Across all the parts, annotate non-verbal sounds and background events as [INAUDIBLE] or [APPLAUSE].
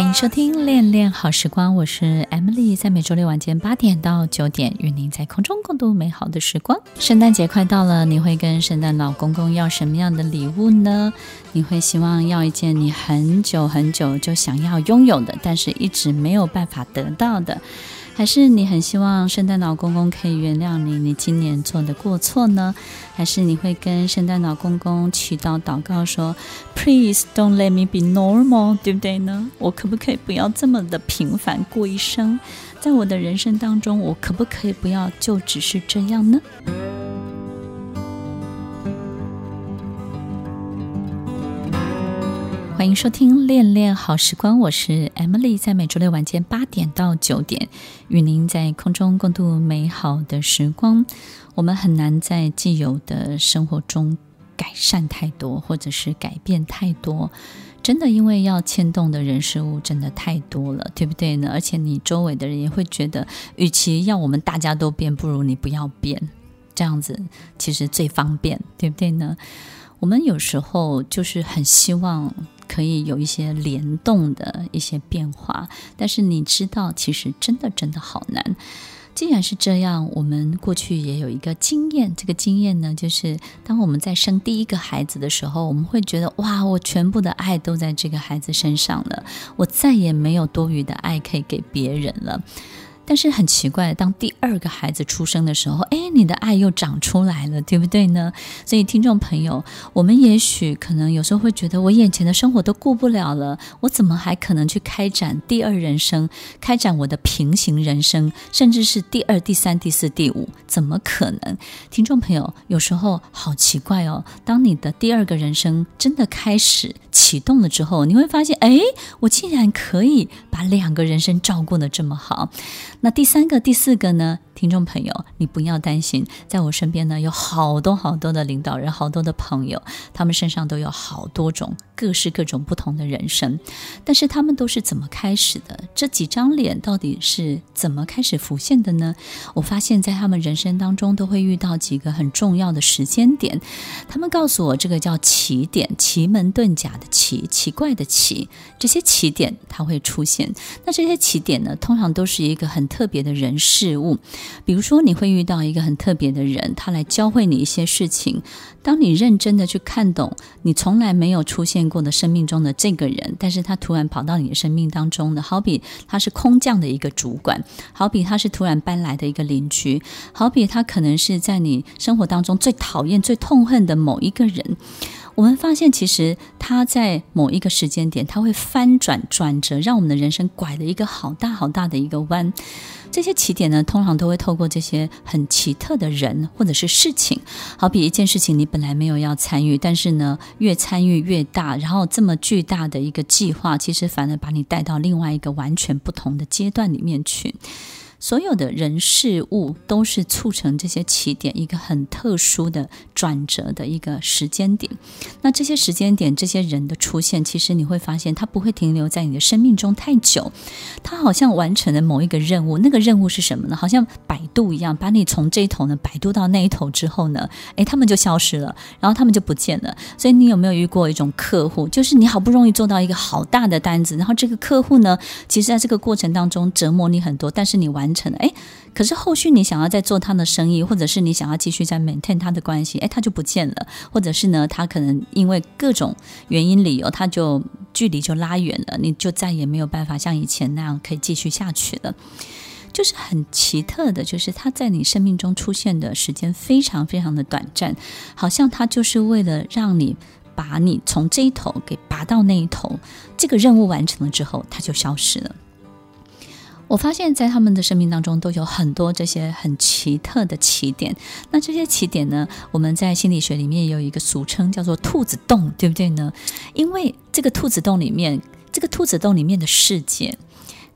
欢迎收听《恋恋好时光》，我是 Emily，在每周六晚间八点到九点，与您在空中共度美好的时光。圣诞节快到了，你会跟圣诞老公公要什么样的礼物呢？你会希望要一件你很久很久就想要拥有的，但是一直没有办法得到的？还是你很希望圣诞老公公可以原谅你，你今年做的过错呢？还是你会跟圣诞老公公祈祷祷告说，Please don't let me be normal，对不对呢？我可不可以不要这么的平凡过一生？在我的人生当中，我可不可以不要就只是这样呢？欢迎收听《恋恋好时光》，我是 Emily，在每周六晚间八点到九点，与您在空中共度美好的时光。我们很难在既有的生活中改善太多，或者是改变太多，真的，因为要牵动的人事物真的太多了，对不对呢？而且你周围的人也会觉得，与其要我们大家都变，不如你不要变，这样子其实最方便，对不对呢？我们有时候就是很希望。可以有一些联动的一些变化，但是你知道，其实真的真的好难。既然是这样，我们过去也有一个经验，这个经验呢，就是当我们在生第一个孩子的时候，我们会觉得哇，我全部的爱都在这个孩子身上了，我再也没有多余的爱可以给别人了。但是很奇怪，当第二个孩子出生的时候，哎，你的爱又长出来了，对不对呢？所以听众朋友，我们也许可能有时候会觉得，我眼前的生活都顾不了了，我怎么还可能去开展第二人生，开展我的平行人生，甚至是第二、第三、第四、第五？怎么可能？听众朋友，有时候好奇怪哦，当你的第二个人生真的开始启动了之后，你会发现，哎，我竟然可以把两个人生照顾得这么好。那第三个、第四个呢？听众朋友，你不要担心，在我身边呢，有好多好多的领导人，好多的朋友，他们身上都有好多种各式各种不同的人生，但是他们都是怎么开始的？这几张脸到底是怎么开始浮现的呢？我发现，在他们人生当中，都会遇到几个很重要的时间点。他们告诉我，这个叫奇点，奇门遁甲的奇，奇怪的奇，这些奇点它会出现。那这些奇点呢，通常都是一个很特别的人事物。比如说，你会遇到一个很特别的人，他来教会你一些事情。当你认真的去看懂你从来没有出现过的生命中的这个人，但是他突然跑到你的生命当中的，好比他是空降的一个主管，好比他是突然搬来的一个邻居，好比他可能是在你生活当中最讨厌、最痛恨的某一个人。我们发现，其实他在某一个时间点，他会翻转转折，让我们的人生拐了一个好大好大的一个弯。这些起点呢，通常都会透过这些很奇特的人或者是事情，好比一件事情，你本来没有要参与，但是呢，越参与越大，然后这么巨大的一个计划，其实反而把你带到另外一个完全不同的阶段里面去。所有的人事物都是促成这些起点一个很特殊的转折的一个时间点。那这些时间点，这些人的出现，其实你会发现，他不会停留在你的生命中太久。他好像完成了某一个任务，那个任务是什么呢？好像摆渡一样，把你从这一头呢摆渡到那一头之后呢，诶，他们就消失了，然后他们就不见了。所以你有没有遇过一种客户，就是你好不容易做到一个好大的单子，然后这个客户呢，其实在这个过程当中折磨你很多，但是你完。完成哎，可是后续你想要再做他的生意，或者是你想要继续再 maintain 他的关系，哎，他就不见了，或者是呢，他可能因为各种原因理由，他就距离就拉远了，你就再也没有办法像以前那样可以继续下去了。就是很奇特的，就是他在你生命中出现的时间非常非常的短暂，好像他就是为了让你把你从这一头给拔到那一头，这个任务完成了之后，他就消失了。我发现，在他们的生命当中，都有很多这些很奇特的起点。那这些起点呢，我们在心理学里面有一个俗称，叫做“兔子洞”，对不对呢？因为这个兔子洞里面，这个兔子洞里面的世界，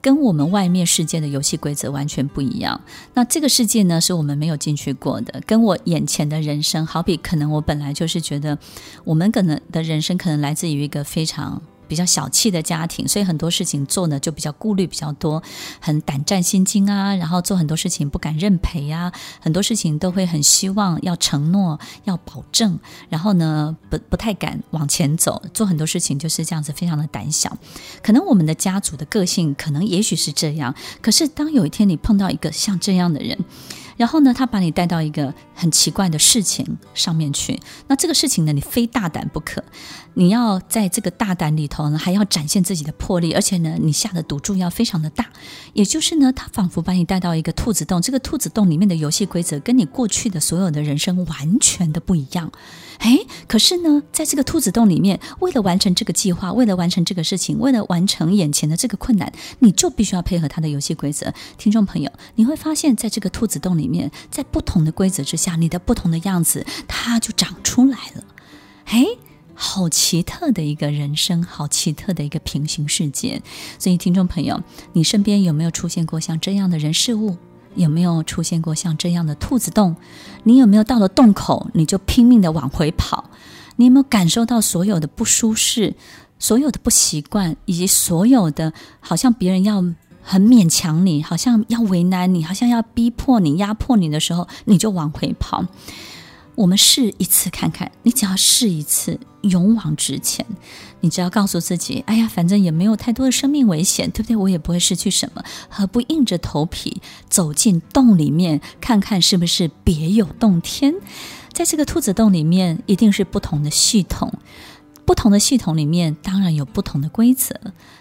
跟我们外面世界的游戏规则完全不一样。那这个世界呢，是我们没有进去过的。跟我眼前的人生，好比可能我本来就是觉得，我们可能的人生可能来自于一个非常。比较小气的家庭，所以很多事情做呢就比较顾虑比较多，很胆战心惊啊，然后做很多事情不敢认赔呀，很多事情都会很希望要承诺、要保证，然后呢不不太敢往前走，做很多事情就是这样子，非常的胆小。可能我们的家族的个性可能也许是这样，可是当有一天你碰到一个像这样的人。然后呢，他把你带到一个很奇怪的事情上面去。那这个事情呢，你非大胆不可。你要在这个大胆里头呢，还要展现自己的魄力，而且呢，你下的赌注要非常的大。也就是呢，他仿佛把你带到一个兔子洞，这个兔子洞里面的游戏规则跟你过去的所有的人生完全的不一样。哎，可是呢，在这个兔子洞里面，为了完成这个计划，为了完成这个事情，为了完成眼前的这个困难，你就必须要配合他的游戏规则。听众朋友，你会发现在这个兔子洞里里面，在不同的规则之下，你的不同的样子，它就长出来了。哎，好奇特的一个人生，好奇特的一个平行世界。所以，听众朋友，你身边有没有出现过像这样的人事物？有没有出现过像这样的兔子洞？你有没有到了洞口，你就拼命的往回跑？你有没有感受到所有的不舒适、所有的不习惯，以及所有的好像别人要 [LAUGHS] 很勉强你，好像要为难你，好像要逼迫你、压迫你的时候，你就往回跑？我们试一次看看，你只要试一次，勇往直前。你只要告诉自己，哎呀，反正也没有太多的生命危险，对不对？我也不会失去什么，何不硬着头皮走进洞里面，看看是不是别有洞天？在这个兔子洞里面，一定是不同的系统，不同的系统里面当然有不同的规则，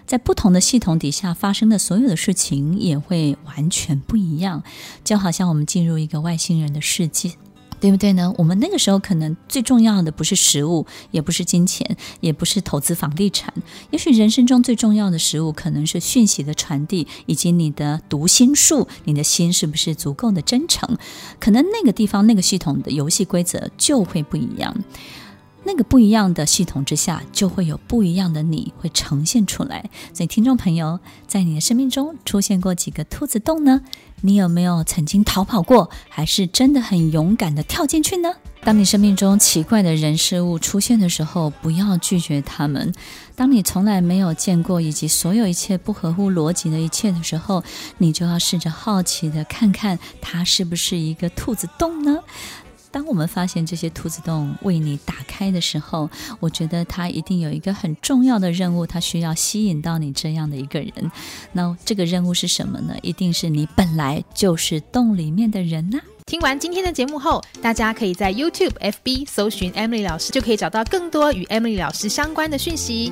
在不同的系统底下发生的所有的事情也会完全不一样，就好像我们进入一个外星人的世界。对不对呢？我们那个时候可能最重要的不是食物，也不是金钱，也不是投资房地产。也许人生中最重要的食物可能是讯息的传递，以及你的读心术，你的心是不是足够的真诚？可能那个地方那个系统的游戏规则就会不一样。那个不一样的系统之下，就会有不一样的你会呈现出来。所以，听众朋友，在你的生命中出现过几个兔子洞呢？你有没有曾经逃跑过，还是真的很勇敢地跳进去呢？当你生命中奇怪的人事物出现的时候，不要拒绝他们。当你从来没有见过以及所有一切不合乎逻辑的一切的时候，你就要试着好奇地看看它是不是一个兔子洞呢？当我们发现这些兔子洞为你打开的时候，我觉得它一定有一个很重要的任务，它需要吸引到你这样的一个人。那这个任务是什么呢？一定是你本来就是洞里面的人呐、听完今天的节目后，大家可以在 YouTube、FB 搜寻 Emily 老师，就可以找到更多与 Emily 老师相关的讯息。